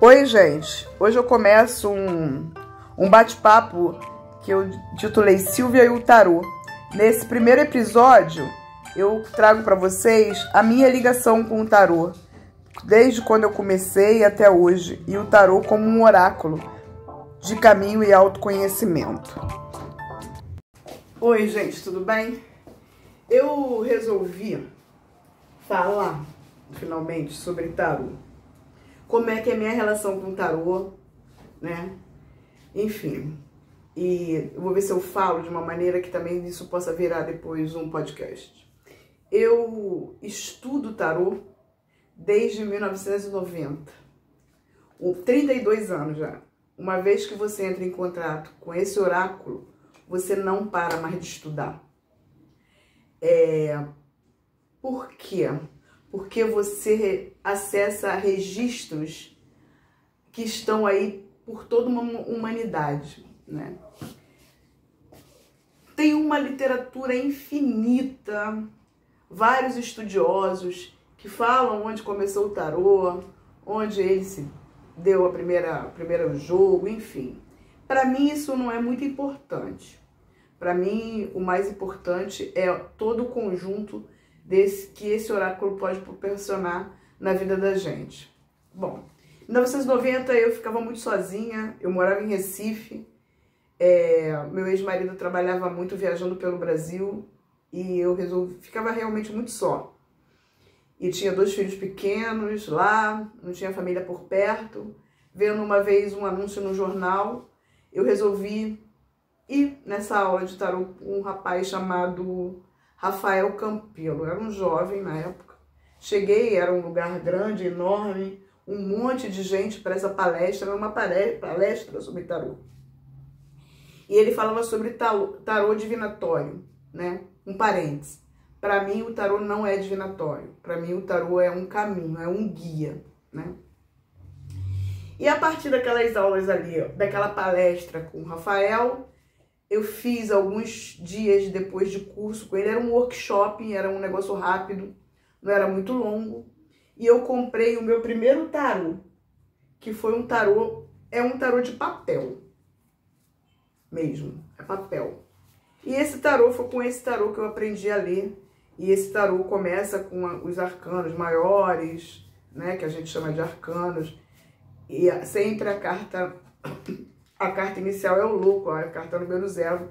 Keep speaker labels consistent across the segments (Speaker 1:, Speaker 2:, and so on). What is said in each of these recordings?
Speaker 1: Oi, gente. Hoje eu começo um, um bate-papo que eu titulei Silvia e o Tarô. Nesse primeiro episódio, eu trago para vocês a minha ligação com o tarô, desde quando eu comecei até hoje, e o tarô como um oráculo de caminho e autoconhecimento. Oi, gente, tudo bem? Eu resolvi falar finalmente sobre tarô. Como é que é minha relação com o tarô, né? Enfim. E vou ver se eu falo de uma maneira que também isso possa virar depois um podcast. Eu estudo tarô desde 1990. 32 anos já. Uma vez que você entra em contato com esse oráculo, você não para mais de estudar. É... Por quê? Porque você acessa registros que estão aí por toda uma humanidade, né? Tem uma literatura infinita, vários estudiosos que falam onde começou o tarô, onde ele se deu a primeira primeiro jogo, enfim. Para mim isso não é muito importante. Para mim o mais importante é todo o conjunto desse que esse oráculo pode proporcionar na vida da gente. Bom, em 1990 eu ficava muito sozinha, eu morava em Recife, é, meu ex-marido trabalhava muito viajando pelo Brasil e eu resolvi, ficava realmente muito só. E tinha dois filhos pequenos lá, não tinha família por perto. Vendo uma vez um anúncio no jornal, eu resolvi ir nessa aula de tarô com um rapaz chamado Rafael Campelo. Era um jovem na época. Cheguei, era um lugar grande, enorme, um monte de gente para essa palestra, era uma palestra sobre tarô. E ele falava sobre tarô, divinatório, né? Um parênteses. Para mim, o tarô não é divinatório. Para mim, o tarô é um caminho, é um guia, né? E a partir daquelas aulas ali, daquela palestra com o Rafael, eu fiz alguns dias depois de curso com ele. Era um workshop, era um negócio rápido, não era muito longo. E eu comprei o meu primeiro tarô, que foi um tarô, é um tarô de papel mesmo, é papel. E esse tarô foi com esse tarô que eu aprendi a ler. E esse tarô começa com os arcanos maiores, né, que a gente chama de arcanos. E sempre a carta a carta inicial é o louco, a carta número zero,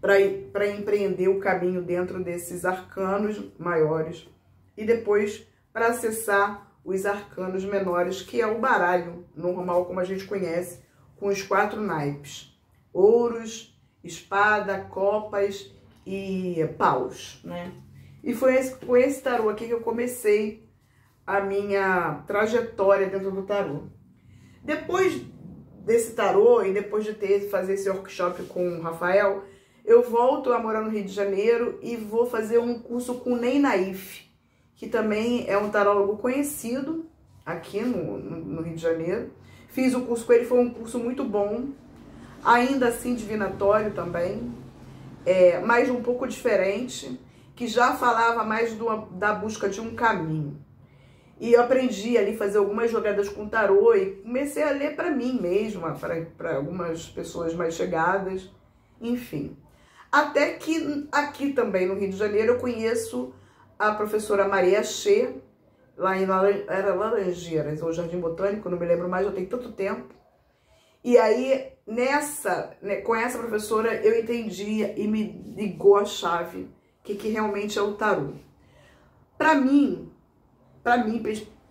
Speaker 1: para empreender o caminho dentro desses arcanos maiores e depois para acessar os arcanos menores, que é o baralho normal, como a gente conhece, com os quatro naipes: ouros, espada, copas e paus, né? E foi esse, com esse tarô aqui que eu comecei a minha trajetória dentro do tarô. Depois desse tarô e depois de ter fazer esse workshop com o Rafael, eu volto a morar no Rio de Janeiro e vou fazer um curso com o Ney Naif, que também é um tarólogo conhecido aqui no, no, Rio de Janeiro. Fiz o curso com ele, foi um curso muito bom, ainda assim divinatório também, é, mas um pouco diferente, que já falava mais do, da busca de um caminho. E eu aprendi ali a fazer algumas jogadas com tarô e comecei a ler para mim mesma, para algumas pessoas mais chegadas, enfim. Até que aqui também no Rio de Janeiro eu conheço a professora Maria Che, lá em era Laranjeiras, ou Jardim Botânico, não me lembro mais, já tem tanto tempo. E aí, nessa, né, com essa professora, eu entendi e me ligou a chave que, que realmente é o tarô. Para mim, para mim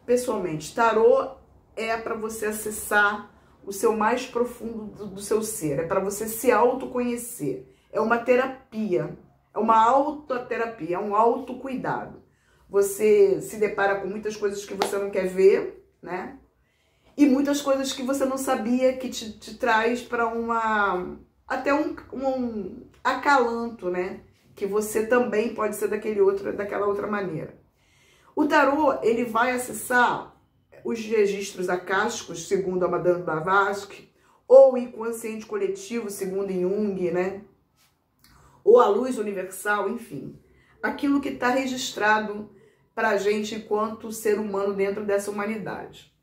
Speaker 1: pessoalmente, tarô é para você acessar o seu mais profundo do, do seu ser, é para você se autoconhecer. É uma terapia, é uma autoterapia, é um autocuidado. Você se depara com muitas coisas que você não quer ver, né? e muitas coisas que você não sabia que te, te traz para uma até um, um acalanto, né? Que você também pode ser daquele outro, daquela outra maneira. O tarô ele vai acessar os registros acásticos, segundo a Madame Blavatsky, ou o inconsciente coletivo, segundo Jung, né? Ou a luz universal, enfim. Aquilo que está registrado para a gente enquanto ser humano dentro dessa humanidade.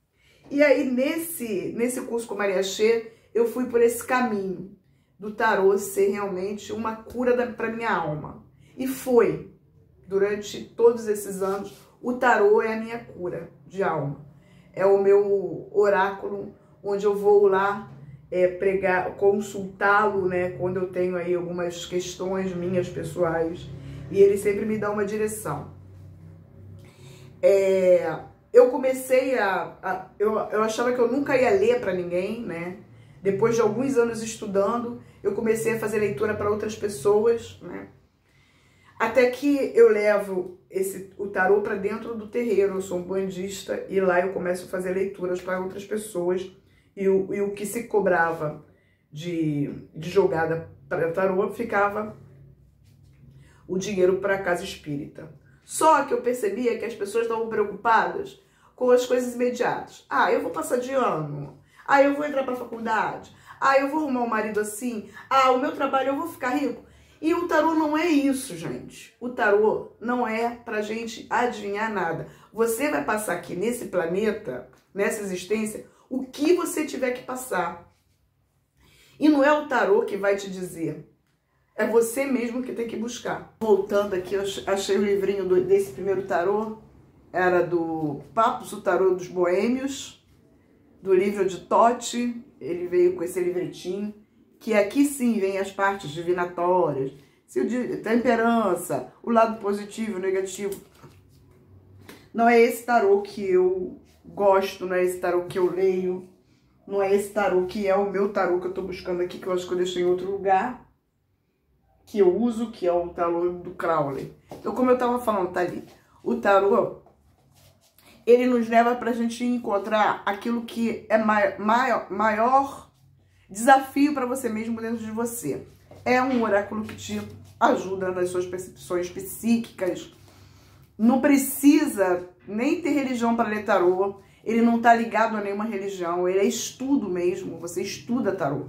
Speaker 1: E aí, nesse, nesse curso com Maria Xê, eu fui por esse caminho do tarô ser realmente uma cura para minha alma. E foi. Durante todos esses anos, o tarô é a minha cura de alma. É o meu oráculo, onde eu vou lá é, pregar, consultá-lo, né, quando eu tenho aí algumas questões minhas pessoais, e ele sempre me dá uma direção. É, eu comecei a, a, eu, eu achava que eu nunca ia ler para ninguém, né? Depois de alguns anos estudando, eu comecei a fazer leitura para outras pessoas, né? Até que eu levo esse, o tarô para dentro do terreiro, eu sou um bandista e lá eu começo a fazer leituras para outras pessoas e o, e o que se cobrava de, de jogada para tarô ficava o dinheiro para a casa espírita. Só que eu percebia que as pessoas estavam preocupadas com as coisas imediatas. Ah, eu vou passar de ano. Ah, eu vou entrar para faculdade. Ah, eu vou arrumar um marido assim. Ah, o meu trabalho eu vou ficar rico. E o tarô não é isso, gente. O tarô não é pra gente adivinhar nada. Você vai passar aqui nesse planeta, nessa existência, o que você tiver que passar. E não é o tarô que vai te dizer. É você mesmo que tem que buscar. Voltando aqui, eu achei o livrinho desse primeiro tarô. Era do Papos, o Tarô dos Boêmios, do livro de Totti. Ele veio com esse livretinho. Que aqui sim vem as partes divinatórias, se o temperança, o lado positivo, negativo. Não é esse tarô que eu gosto, não é esse tarô que eu leio, não é esse tarô que é o meu tarô que eu tô buscando aqui, que eu acho que eu deixei em outro lugar, que eu uso, que é o tarô do Crowley. Então, como eu tava falando, tá ali, o tarô, ele nos leva pra gente encontrar aquilo que é maior, maior desafio para você mesmo dentro de você. É um oráculo que te ajuda nas suas percepções psíquicas. Não precisa nem ter religião para ler tarô. Ele não está ligado a nenhuma religião. Ele é estudo mesmo. Você estuda tarô,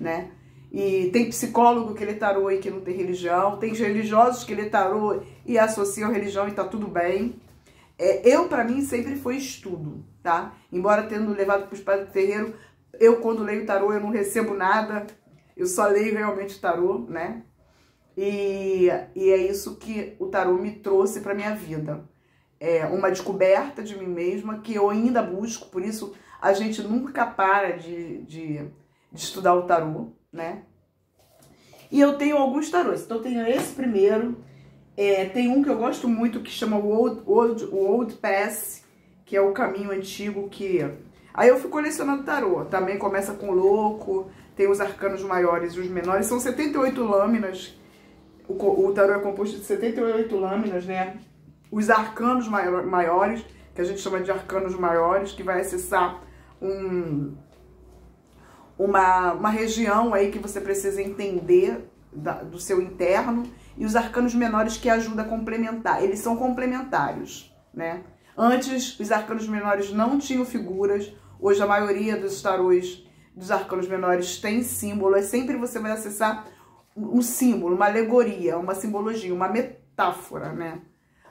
Speaker 1: né? E tem psicólogo que lê tarô e que não tem religião. Tem religiosos que lê tarô e associam religião e tá tudo bem. É, eu, para mim, sempre foi estudo, tá? Embora tendo levado para os padres do terreiro, eu, quando leio tarô, eu não recebo nada. Eu só leio realmente tarô, né? E, e é isso que o tarô me trouxe para minha vida. É uma descoberta de mim mesma que eu ainda busco, por isso a gente nunca para de, de, de estudar o tarô, né? E eu tenho alguns tarôs. Então, eu tenho esse primeiro. É, tem um que eu gosto muito que chama o Old, Old, Old Pass, que é o caminho antigo que... Aí eu fui colecionando tarô. Também começa com louco, tem os arcanos maiores e os menores. São 78 lâminas o, o tarô é composto de 78 lâminas, né? Os arcanos maiores, que a gente chama de arcanos maiores, que vai acessar um, uma, uma região aí que você precisa entender da, do seu interno, e os arcanos menores que ajudam a complementar. Eles são complementares, né? Antes, os arcanos menores não tinham figuras, hoje a maioria dos tarôs dos arcanos menores tem símbolo, é sempre você vai acessar um símbolo, uma alegoria, uma simbologia, uma metáfora, né?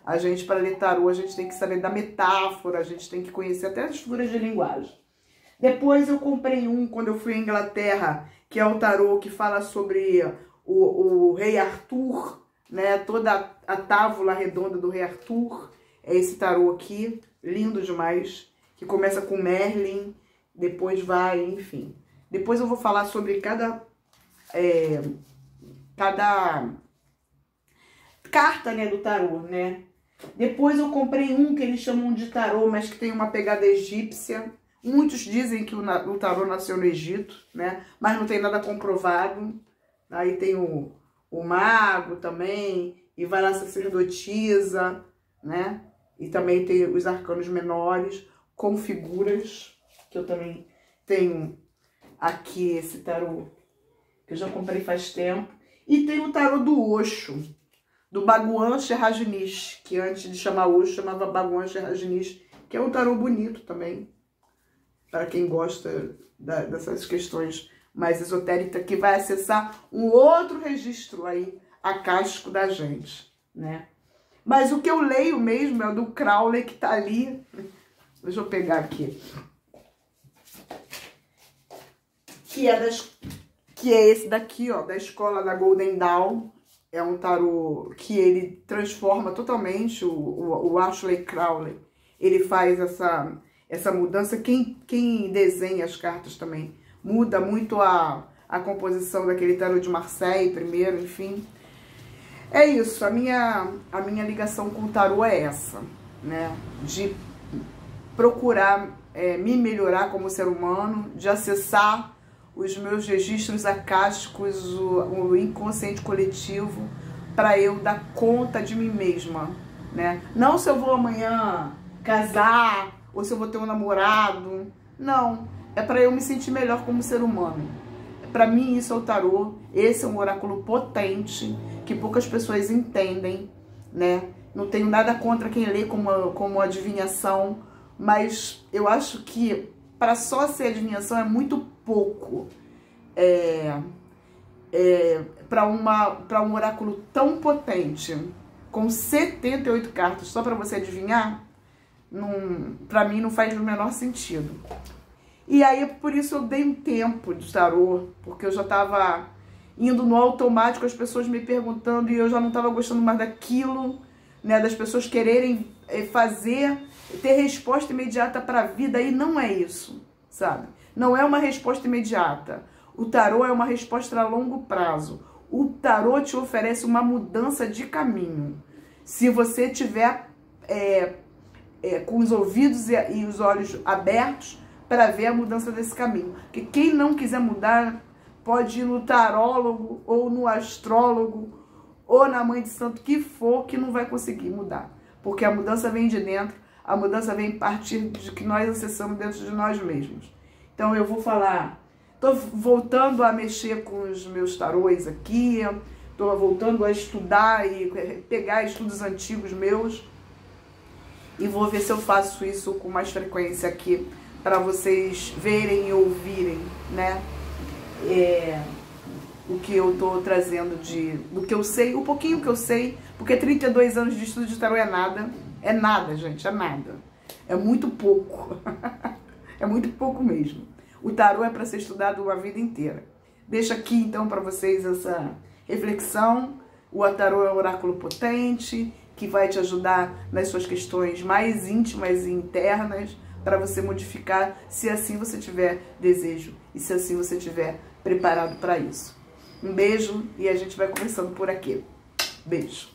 Speaker 1: A gente, para ler tarô, a gente tem que saber da metáfora, a gente tem que conhecer até as figuras de linguagem. Depois eu comprei um quando eu fui à Inglaterra, que é o tarô que fala sobre o, o rei Arthur, né? Toda a tábula redonda do rei Arthur. É esse tarô aqui, lindo demais, que começa com Merlin, depois vai, enfim. Depois eu vou falar sobre cada é, cada carta, né, do tarô, né? Depois eu comprei um que eles chamam de tarô, mas que tem uma pegada egípcia. Muitos dizem que o, tarô nasceu no Egito, né? Mas não tem nada comprovado. Aí tem o, o mago também, e vai lá sacerdotisa, né? E também tem os arcanos menores com figuras, que eu também tenho aqui esse tarô, que eu já comprei faz tempo. E tem o tarô do Osho, do Bhagwan Sherrajinish, que antes de chamar Osho chamava Bhagwan Sherrajinish, que é um tarô bonito também, para quem gosta da, dessas questões mais esotéricas, que vai acessar um outro registro aí, acástico da gente, né? Mas o que eu leio mesmo é o do Crowley, que tá ali. Deixa eu pegar aqui. que é das que é esse daqui, ó, da escola da Golden Dawn. É um tarô que ele transforma totalmente o, o, o Ashley Crowley. Ele faz essa, essa mudança. Quem, quem desenha as cartas também muda muito a, a composição daquele tarô de Marseille primeiro, enfim. É isso, a minha, a minha ligação com o tarô é essa, né? De procurar é, me melhorar como ser humano, de acessar os meus registros acásticos, o, o inconsciente coletivo, para eu dar conta de mim mesma, né? Não se eu vou amanhã casar ou se eu vou ter um namorado, não. É para eu me sentir melhor como ser humano. Para mim isso é o tarô. Esse é um oráculo potente que poucas pessoas entendem, né? Não tenho nada contra quem lê como, como adivinhação, mas eu acho que para só ser adivinhação é muito pouco. É, é, para um oráculo tão potente, com 78 cartas só para você adivinhar, para mim não faz o menor sentido. E aí, por isso eu dei um tempo de tarô, porque eu já estava indo no automático, as pessoas me perguntando e eu já não estava gostando mais daquilo, né, das pessoas quererem é, fazer, ter resposta imediata para a vida, e não é isso, sabe? Não é uma resposta imediata. O tarô é uma resposta a longo prazo. O tarô te oferece uma mudança de caminho. Se você tiver é, é, com os ouvidos e, e os olhos abertos para ver a mudança desse caminho. Porque quem não quiser mudar pode ir no tarólogo ou no astrólogo ou na mãe de santo que for que não vai conseguir mudar. Porque a mudança vem de dentro, a mudança vem a partir de que nós acessamos dentro de nós mesmos. Então eu vou falar, estou voltando a mexer com os meus tarôs aqui, estou voltando a estudar e pegar estudos antigos meus e vou ver se eu faço isso com mais frequência aqui para vocês verem e ouvirem, né? É, o que eu tô trazendo de do que eu sei, o pouquinho que eu sei, porque 32 anos de estudo de tarô é nada, é nada, gente, é nada. É muito pouco. é muito pouco mesmo. O tarô é para ser estudado uma vida inteira. Deixa aqui então para vocês essa reflexão. O tarô é um oráculo potente que vai te ajudar nas suas questões mais íntimas e internas para você modificar, se assim você tiver desejo e se assim você tiver preparado para isso. Um beijo e a gente vai conversando por aqui. Beijo.